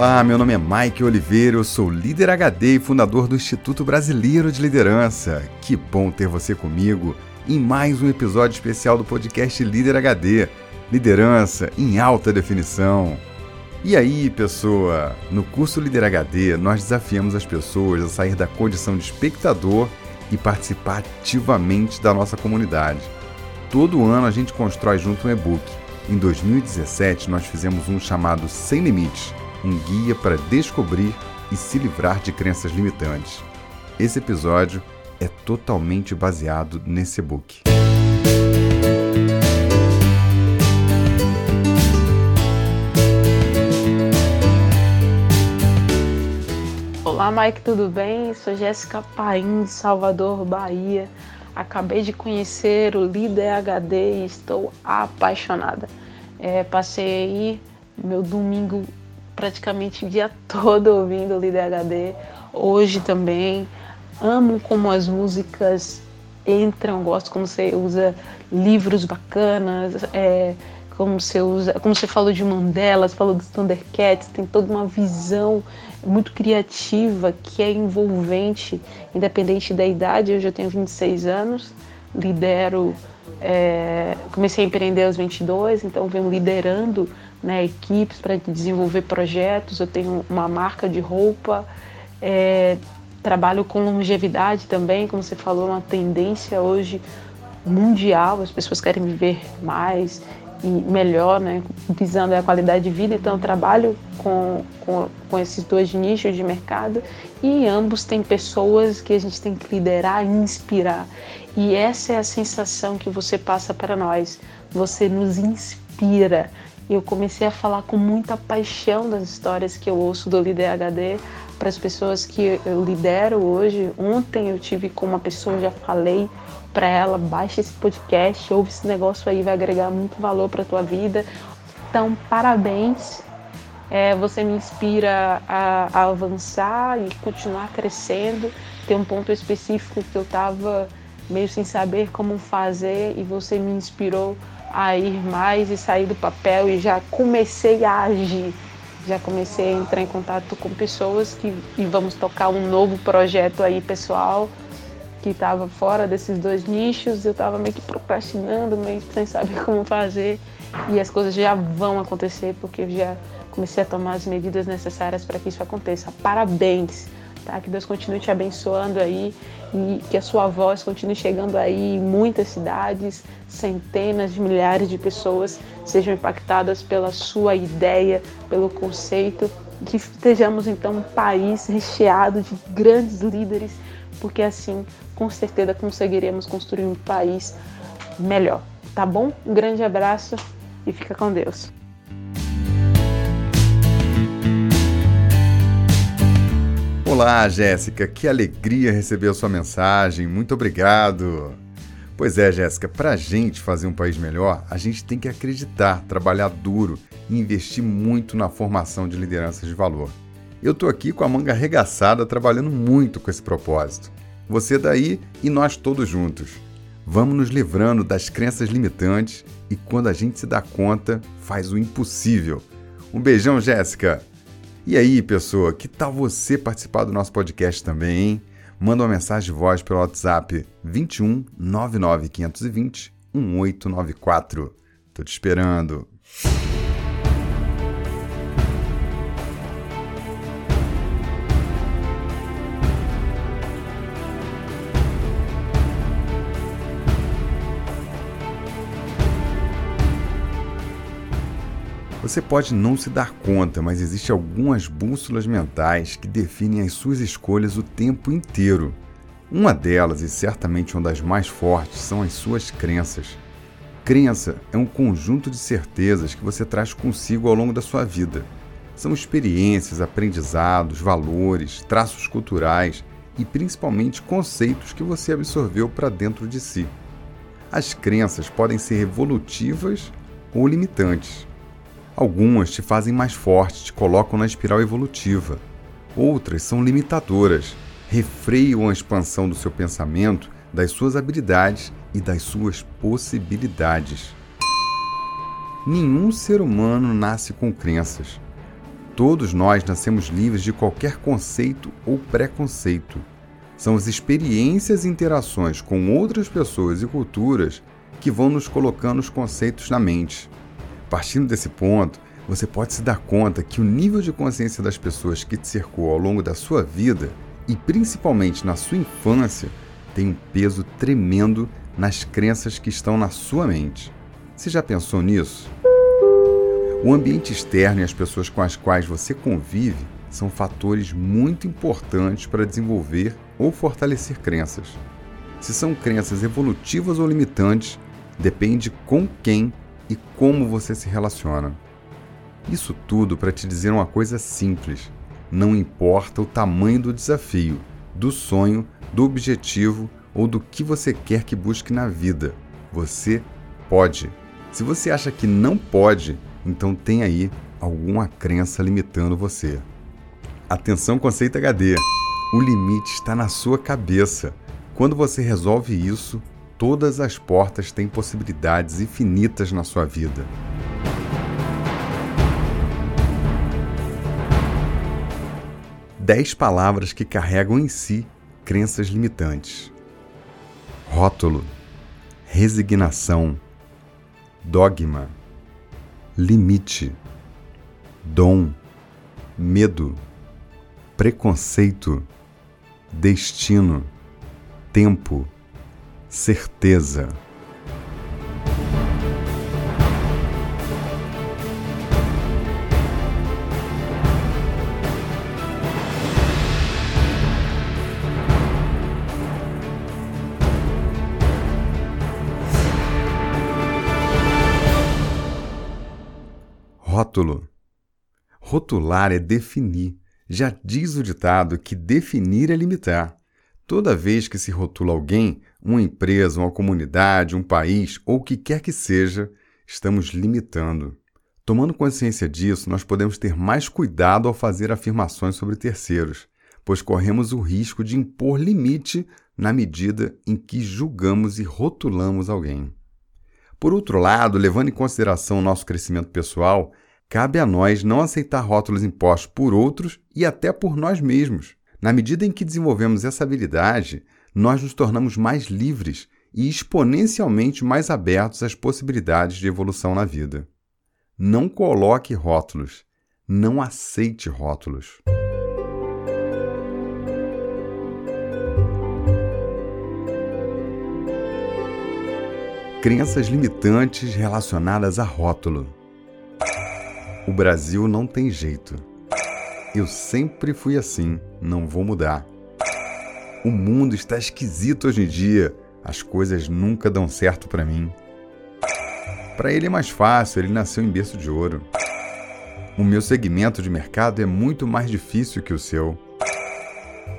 Olá, meu nome é Mike Oliveira, eu sou líder HD e fundador do Instituto Brasileiro de Liderança. Que bom ter você comigo em mais um episódio especial do podcast Líder HD Liderança em Alta Definição. E aí, pessoa? No curso Líder HD, nós desafiamos as pessoas a sair da condição de espectador e participar ativamente da nossa comunidade. Todo ano a gente constrói junto um e-book. Em 2017, nós fizemos um chamado Sem Limites um guia para descobrir e se livrar de crenças limitantes. Esse episódio é totalmente baseado nesse book. Olá, Mike, tudo bem? Sou Jéssica Paim, de Salvador, Bahia. Acabei de conhecer o Líder HD e estou apaixonada. É, passei aí meu domingo praticamente o dia todo ouvindo o HD, hoje também. Amo como as músicas entram, gosto como você usa livros bacanas, é, como você usa, como você falou de Mandela, você falou dos Thundercats, tem toda uma visão muito criativa que é envolvente, independente da idade. Eu já tenho 26 anos, lidero, é, comecei a empreender aos 22, então venho liderando né, equipes para desenvolver projetos. Eu tenho uma marca de roupa, é, trabalho com longevidade também, como você falou, uma tendência hoje mundial. As pessoas querem viver mais e melhor, né, visando a qualidade de vida. Então, eu trabalho com, com, com esses dois nichos de mercado e ambos têm pessoas que a gente tem que liderar e inspirar. E essa é a sensação que você passa para nós. Você nos inspira e eu comecei a falar com muita paixão das histórias que eu ouço do Líder HD para as pessoas que eu lidero hoje. Ontem eu tive com uma pessoa, já falei para ela, baixa esse podcast, ouve esse negócio aí, vai agregar muito valor para tua vida. Então, parabéns. É, você me inspira a, a, avançar e continuar crescendo. Tem um ponto específico que eu estava meio sem saber como fazer e você me inspirou a ir mais e sair do papel e já comecei a agir. Já comecei a entrar em contato com pessoas que e vamos tocar um novo projeto aí pessoal que estava fora desses dois nichos. Eu estava meio que procrastinando, meio sem saber como fazer e as coisas já vão acontecer porque eu já comecei a tomar as medidas necessárias para que isso aconteça. Parabéns! Tá? Que Deus continue te abençoando aí e que a sua voz continue chegando aí em muitas cidades, centenas de milhares de pessoas sejam impactadas pela sua ideia, pelo conceito, que estejamos então um país recheado de grandes líderes, porque assim, com certeza conseguiremos construir um país melhor. Tá bom? Um grande abraço e fica com Deus. Olá, Jéssica, que alegria receber a sua mensagem. Muito obrigado. Pois é, Jéssica, para a gente fazer um país melhor, a gente tem que acreditar, trabalhar duro e investir muito na formação de lideranças de valor. Eu estou aqui com a manga arregaçada, trabalhando muito com esse propósito. Você daí e nós todos juntos. Vamos nos livrando das crenças limitantes e quando a gente se dá conta, faz o impossível. Um beijão, Jéssica! E aí, pessoa, que tal você participar do nosso podcast também, hein? Manda uma mensagem de voz pelo WhatsApp 21 99 520 1894. Tô te esperando. Você pode não se dar conta, mas existem algumas bússolas mentais que definem as suas escolhas o tempo inteiro. Uma delas, e certamente uma das mais fortes, são as suas crenças. Crença é um conjunto de certezas que você traz consigo ao longo da sua vida. São experiências, aprendizados, valores, traços culturais e principalmente conceitos que você absorveu para dentro de si. As crenças podem ser evolutivas ou limitantes. Algumas te fazem mais forte, te colocam na espiral evolutiva. Outras são limitadoras, refreiam a expansão do seu pensamento, das suas habilidades e das suas possibilidades. Nenhum ser humano nasce com crenças. Todos nós nascemos livres de qualquer conceito ou preconceito. São as experiências e interações com outras pessoas e culturas que vão nos colocando os conceitos na mente. Partindo desse ponto, você pode se dar conta que o nível de consciência das pessoas que te cercou ao longo da sua vida e principalmente na sua infância tem um peso tremendo nas crenças que estão na sua mente. Você já pensou nisso? O ambiente externo e as pessoas com as quais você convive são fatores muito importantes para desenvolver ou fortalecer crenças. Se são crenças evolutivas ou limitantes, depende com quem e como você se relaciona. Isso tudo para te dizer uma coisa simples: não importa o tamanho do desafio, do sonho, do objetivo ou do que você quer que busque na vida, você pode. Se você acha que não pode, então tem aí alguma crença limitando você. Atenção, conceito HD. O limite está na sua cabeça. Quando você resolve isso, todas as portas têm possibilidades infinitas na sua vida. Dez palavras que carregam em si crenças limitantes: rótulo, resignação, dogma, limite, dom, medo, preconceito, destino, tempo certeza. Rótulo. Rotular é definir. Já diz o ditado que definir é limitar. Toda vez que se rotula alguém, uma empresa, uma comunidade, um país ou o que quer que seja, estamos limitando. Tomando consciência disso, nós podemos ter mais cuidado ao fazer afirmações sobre terceiros, pois corremos o risco de impor limite na medida em que julgamos e rotulamos alguém. Por outro lado, levando em consideração o nosso crescimento pessoal, cabe a nós não aceitar rótulos impostos por outros e até por nós mesmos. Na medida em que desenvolvemos essa habilidade, nós nos tornamos mais livres e exponencialmente mais abertos às possibilidades de evolução na vida. Não coloque rótulos. Não aceite rótulos. Crenças limitantes relacionadas a rótulo. O Brasil não tem jeito. Eu sempre fui assim, não vou mudar. O mundo está esquisito hoje em dia, as coisas nunca dão certo para mim. Para ele é mais fácil, ele nasceu em berço de ouro. O meu segmento de mercado é muito mais difícil que o seu.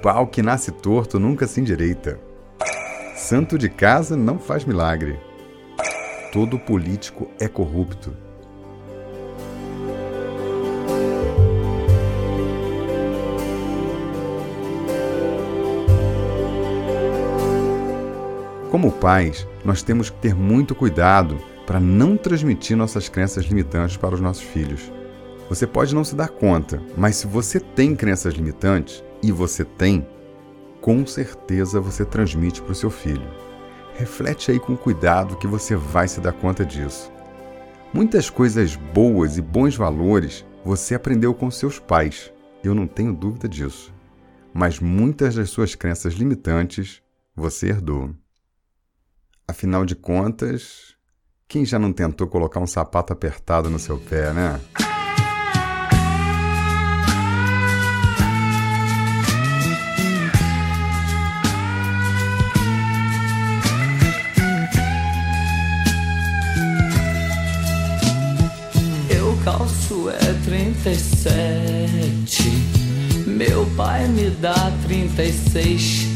Pau que nasce torto nunca se endireita. Santo de casa não faz milagre. Todo político é corrupto. Como pais, nós temos que ter muito cuidado para não transmitir nossas crenças limitantes para os nossos filhos. Você pode não se dar conta, mas se você tem crenças limitantes, e você tem, com certeza você transmite para o seu filho. Reflete aí com cuidado que você vai se dar conta disso. Muitas coisas boas e bons valores você aprendeu com seus pais, eu não tenho dúvida disso. Mas muitas das suas crenças limitantes você herdou. Afinal de contas, quem já não tentou colocar um sapato apertado no seu pé, né? Eu calço é 37. Meu pai me dá 36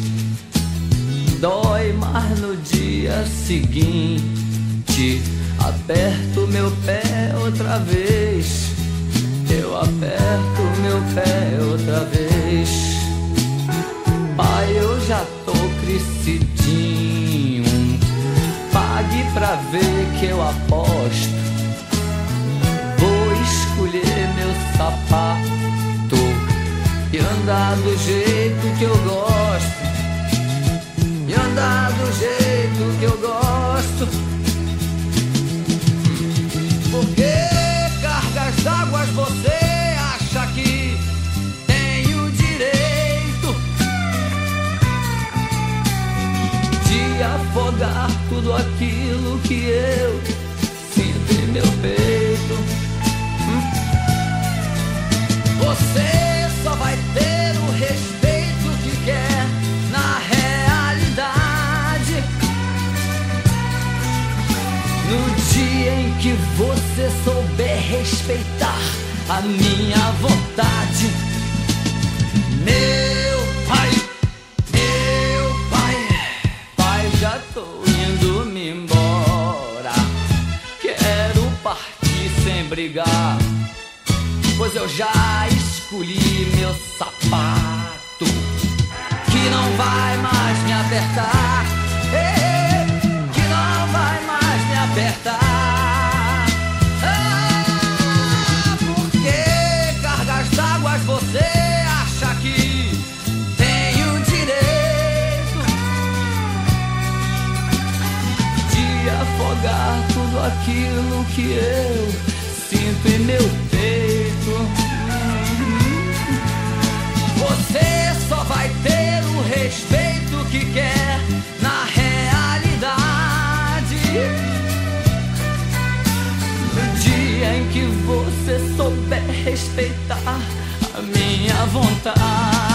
dói, mas no dia seguinte aperto meu pé outra vez. Eu aperto meu pé outra vez. Pai, eu já tô crescidinho. Pague pra ver que eu aposto. Vou escolher meu sapato andar do jeito que eu gosto. E andar do jeito você acha que tem o direito de afogar tudo aquilo que eu sinto em meu peito. Você só vai ter o respeito que quer na realidade. No dia em que você souber respeitar a minha vontade. Meu pai, meu pai, pai, já tô indo me embora. Quero partir sem brigar pois eu já escolhi meu sapato aquilo que eu sinto em meu peito. Você só vai ter o respeito que quer na realidade. No dia em que você souber respeitar a minha vontade,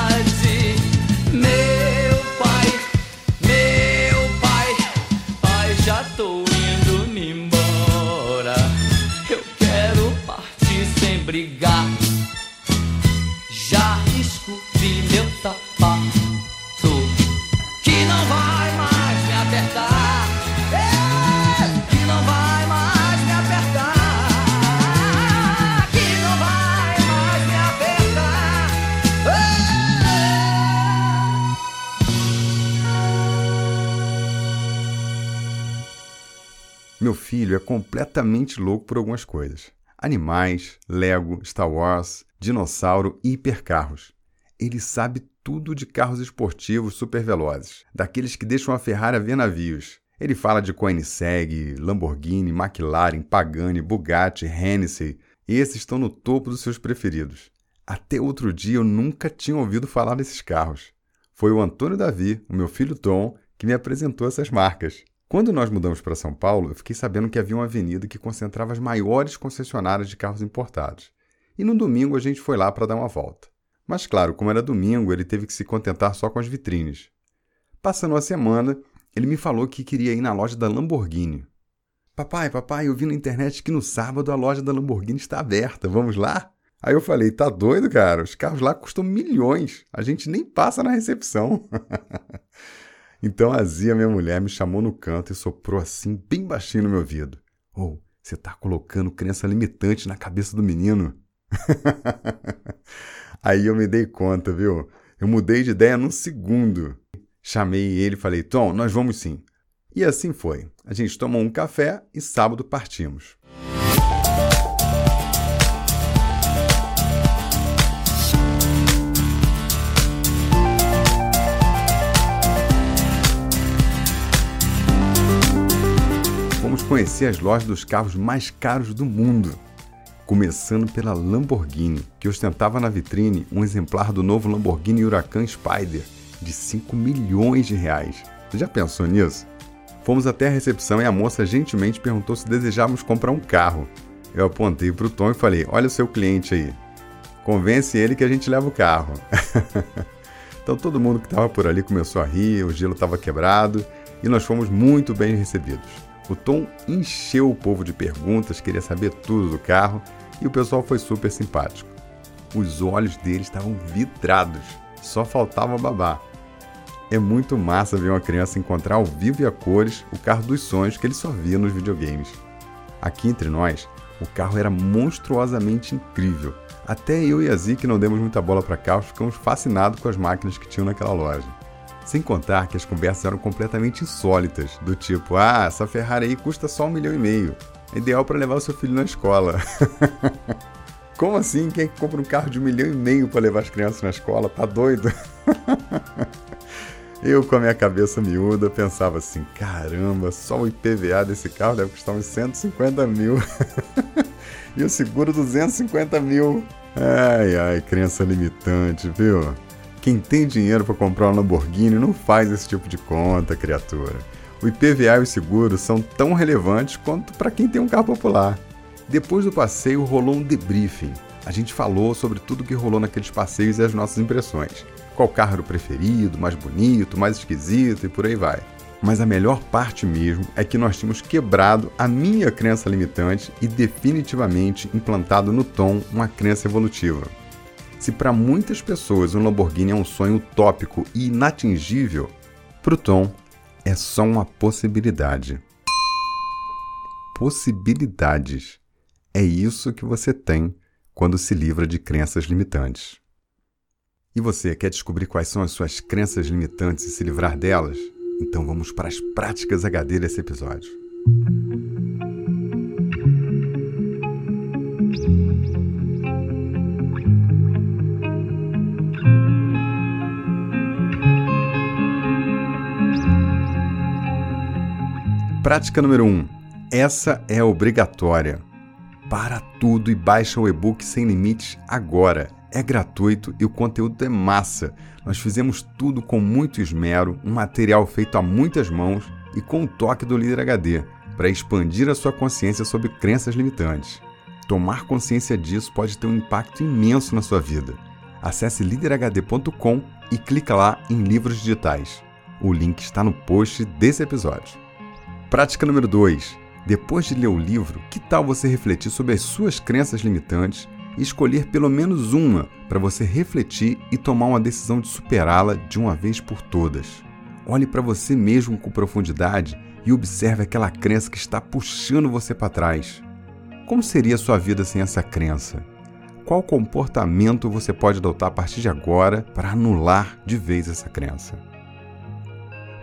Meu filho é completamente louco por algumas coisas: animais, Lego, Star Wars, dinossauro e hipercarros. Ele sabe tudo de carros esportivos supervelozes, daqueles que deixam a Ferrari ver navios. Ele fala de Koenigsegg, Lamborghini, McLaren, Pagani, Bugatti, Hennessy. Esses estão no topo dos seus preferidos. Até outro dia eu nunca tinha ouvido falar desses carros. Foi o Antônio Davi, o meu filho Tom, que me apresentou essas marcas. Quando nós mudamos para São Paulo, eu fiquei sabendo que havia uma avenida que concentrava as maiores concessionárias de carros importados. E no domingo a gente foi lá para dar uma volta. Mas claro, como era domingo, ele teve que se contentar só com as vitrines. Passando uma semana, ele me falou que queria ir na loja da Lamborghini. Papai, papai, eu vi na internet que no sábado a loja da Lamborghini está aberta, vamos lá? Aí eu falei, tá doido, cara? Os carros lá custam milhões, a gente nem passa na recepção. então a Zia, minha mulher, me chamou no canto e soprou assim, bem baixinho no meu ouvido. Ô, oh, você tá colocando crença limitante na cabeça do menino. Aí eu me dei conta, viu? Eu mudei de ideia num segundo. Chamei ele e falei: Tom, nós vamos sim. E assim foi. A gente tomou um café e sábado partimos. Conhecer as lojas dos carros mais caros do mundo começando pela Lamborghini, que ostentava na vitrine um exemplar do novo Lamborghini Huracan Spider de 5 milhões de reais. Você já pensou nisso? Fomos até a recepção e a moça gentilmente perguntou se desejávamos comprar um carro. Eu apontei para o Tom e falei: Olha o seu cliente aí. Convence ele que a gente leva o carro. então todo mundo que estava por ali começou a rir, o gelo estava quebrado e nós fomos muito bem recebidos. O Tom encheu o povo de perguntas, queria saber tudo do carro e o pessoal foi super simpático. Os olhos dele estavam vidrados, só faltava babar. É muito massa ver uma criança encontrar ao vivo e a cores o carro dos sonhos que ele só via nos videogames. Aqui entre nós, o carro era monstruosamente incrível. Até eu e a Zi, que não demos muita bola para carros, ficamos fascinados com as máquinas que tinham naquela loja. Sem contar que as conversas eram completamente insólitas, do tipo, ah, essa Ferrari aí custa só um milhão e meio. É ideal para levar o seu filho na escola. Como assim? Quem é que compra um carro de um milhão e meio para levar as crianças na escola? Tá doido? Eu, com a minha cabeça miúda, pensava assim: caramba, só o IPVA desse carro deve custar uns 150 mil. e o seguro 250 mil. Ai, ai, crença limitante, viu? Quem tem dinheiro para comprar um Lamborghini não faz esse tipo de conta, criatura. O IPVA e o seguro são tão relevantes quanto para quem tem um carro popular. Depois do passeio rolou um debriefing. A gente falou sobre tudo que rolou naqueles passeios e as nossas impressões. Qual carro era o preferido, mais bonito, mais esquisito e por aí vai. Mas a melhor parte mesmo é que nós tínhamos quebrado a minha crença limitante e definitivamente implantado no Tom uma crença evolutiva. Se para muitas pessoas um Lamborghini é um sonho utópico e inatingível, para o Tom é só uma possibilidade. Possibilidades. É isso que você tem quando se livra de crenças limitantes. E você quer descobrir quais são as suas crenças limitantes e se livrar delas? Então vamos para as práticas HD desse episódio. Prática número 1. Um. Essa é obrigatória. Para tudo e baixa o e-book sem limites agora é gratuito e o conteúdo é massa. Nós fizemos tudo com muito esmero, um material feito a muitas mãos e com o toque do líder HD, para expandir a sua consciência sobre crenças limitantes. Tomar consciência disso pode ter um impacto imenso na sua vida. Acesse liderhd.com e clica lá em livros digitais. O link está no post desse episódio. Prática número 2. Depois de ler o livro, que tal você refletir sobre as suas crenças limitantes e escolher pelo menos uma para você refletir e tomar uma decisão de superá-la de uma vez por todas. Olhe para você mesmo com profundidade e observe aquela crença que está puxando você para trás. Como seria a sua vida sem essa crença? Qual comportamento você pode adotar a partir de agora para anular de vez essa crença?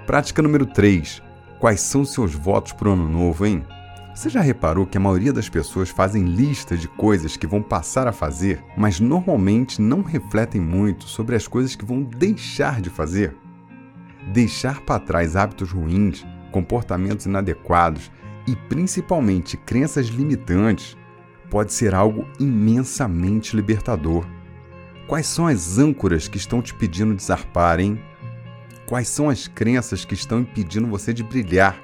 Prática número 3. Quais são seus votos para o ano novo, hein? Você já reparou que a maioria das pessoas fazem listas de coisas que vão passar a fazer, mas normalmente não refletem muito sobre as coisas que vão deixar de fazer? Deixar para trás hábitos ruins, comportamentos inadequados e principalmente crenças limitantes pode ser algo imensamente libertador. Quais são as âncoras que estão te pedindo desarpar, hein? Quais são as crenças que estão impedindo você de brilhar?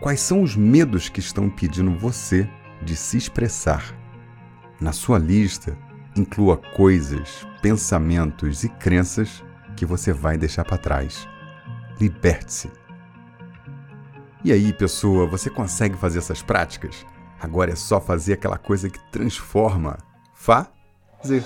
Quais são os medos que estão impedindo você de se expressar? Na sua lista, inclua coisas, pensamentos e crenças que você vai deixar para trás. Liberte-se. E aí, pessoa, você consegue fazer essas práticas? Agora é só fazer aquela coisa que transforma. Fazer.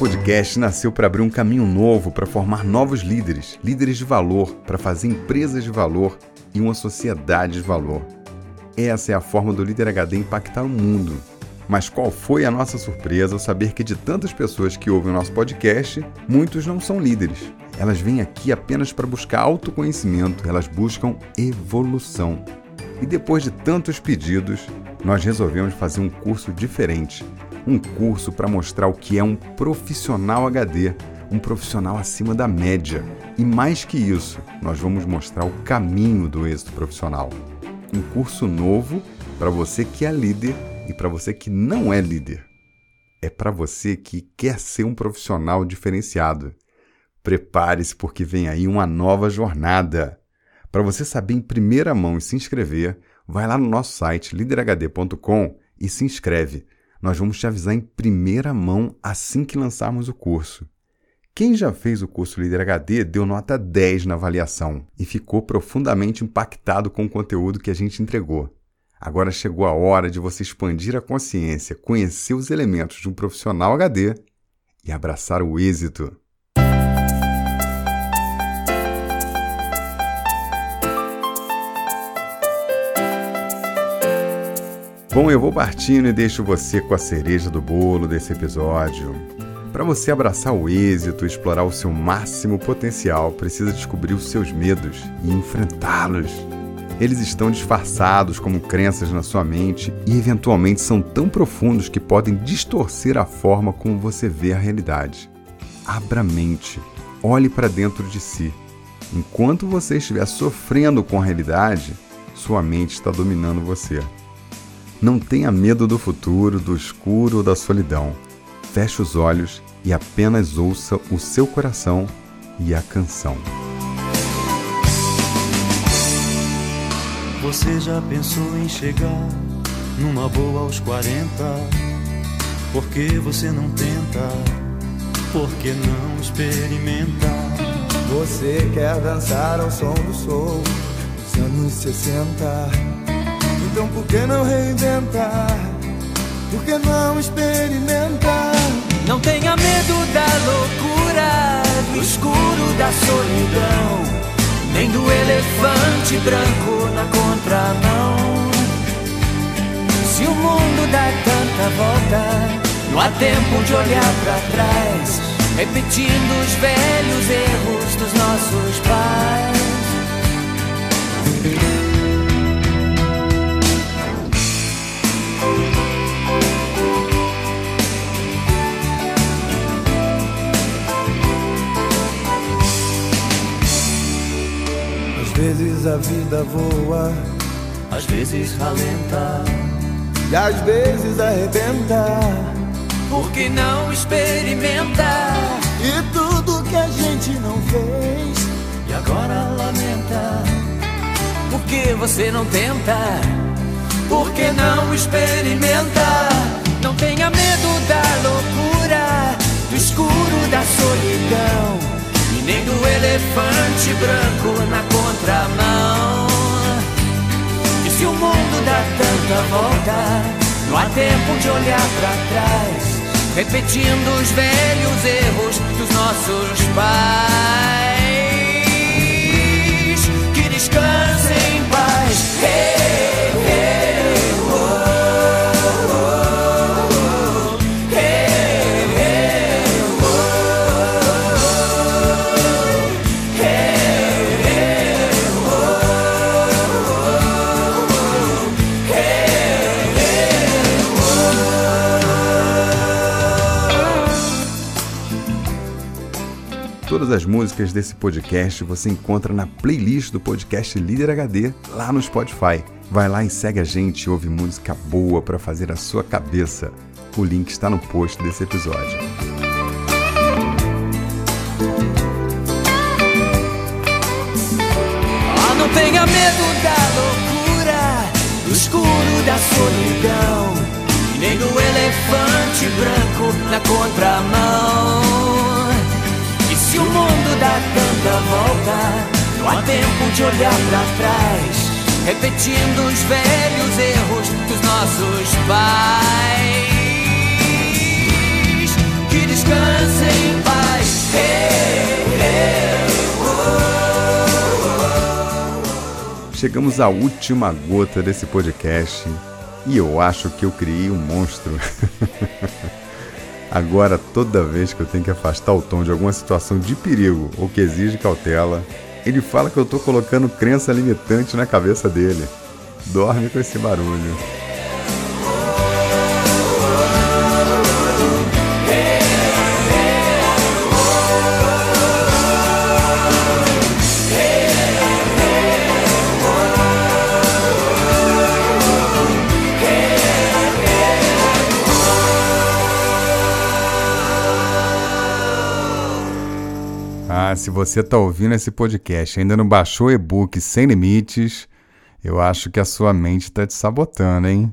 Podcast nasceu para abrir um caminho novo para formar novos líderes, líderes de valor, para fazer empresas de valor e uma sociedade de valor. Essa é a forma do Líder HD impactar o mundo. Mas qual foi a nossa surpresa ao saber que de tantas pessoas que ouvem o nosso podcast, muitos não são líderes. Elas vêm aqui apenas para buscar autoconhecimento, elas buscam evolução. E depois de tantos pedidos, nós resolvemos fazer um curso diferente um curso para mostrar o que é um profissional HD, um profissional acima da média. E mais que isso, nós vamos mostrar o caminho do êxito profissional. Um curso novo para você que é líder e para você que não é líder. É para você que quer ser um profissional diferenciado. Prepare-se porque vem aí uma nova jornada. Para você saber em primeira mão e se inscrever, vai lá no nosso site liderhd.com e se inscreve nós vamos te avisar em primeira mão assim que lançarmos o curso. Quem já fez o curso Líder HD deu nota 10 na avaliação e ficou profundamente impactado com o conteúdo que a gente entregou. Agora chegou a hora de você expandir a consciência, conhecer os elementos de um profissional HD e abraçar o êxito. Bom, eu vou partindo e deixo você com a cereja do bolo desse episódio. Para você abraçar o êxito explorar o seu máximo potencial, precisa descobrir os seus medos e enfrentá-los. Eles estão disfarçados como crenças na sua mente e eventualmente são tão profundos que podem distorcer a forma como você vê a realidade. Abra a mente, olhe para dentro de si. Enquanto você estiver sofrendo com a realidade, sua mente está dominando você. Não tenha medo do futuro, do escuro ou da solidão. Feche os olhos e apenas ouça o seu coração e a canção. Você já pensou em chegar numa boa aos 40? Por que você não tenta? Por que não experimenta? Você quer dançar ao som do sol dos anos 60? Então por que não reinventar? Por que não experimentar? Não tenha medo da loucura, do escuro da solidão nem do elefante branco na contramão. Se o mundo dá tanta volta, não há tempo de olhar para trás, repetindo os velhos erros dos nossos pais. Vida voa, às vezes ralenta, e às vezes arrebenta. Por que não experimenta? E tudo que a gente não fez, e agora lamenta. Por que você não tenta? Por que não experimenta? Não tenha medo da loucura, do escuro da solidão nem do elefante branco na contramão. E se o mundo dá tanta volta, não há tempo de olhar para trás, repetindo os velhos erros dos nossos pais. Todas as músicas desse podcast você encontra na playlist do podcast Líder HD lá no Spotify. Vai lá e segue a gente e ouve música boa para fazer a sua cabeça. O link está no post desse episódio. Oh, não tenha medo da loucura, do escuro da solidão, nem do elefante branco na contramão. Tanta volta, não há tempo de olhar para trás, repetindo os velhos erros dos nossos pais. Que descansem em paz. Chegamos à última gota desse podcast e eu acho que eu criei um monstro. Agora, toda vez que eu tenho que afastar o tom de alguma situação de perigo ou que exige cautela, ele fala que eu estou colocando crença limitante na cabeça dele. Dorme com esse barulho. Ah, se você está ouvindo esse podcast e ainda não baixou o e-book Sem Limites, eu acho que a sua mente está te sabotando, hein?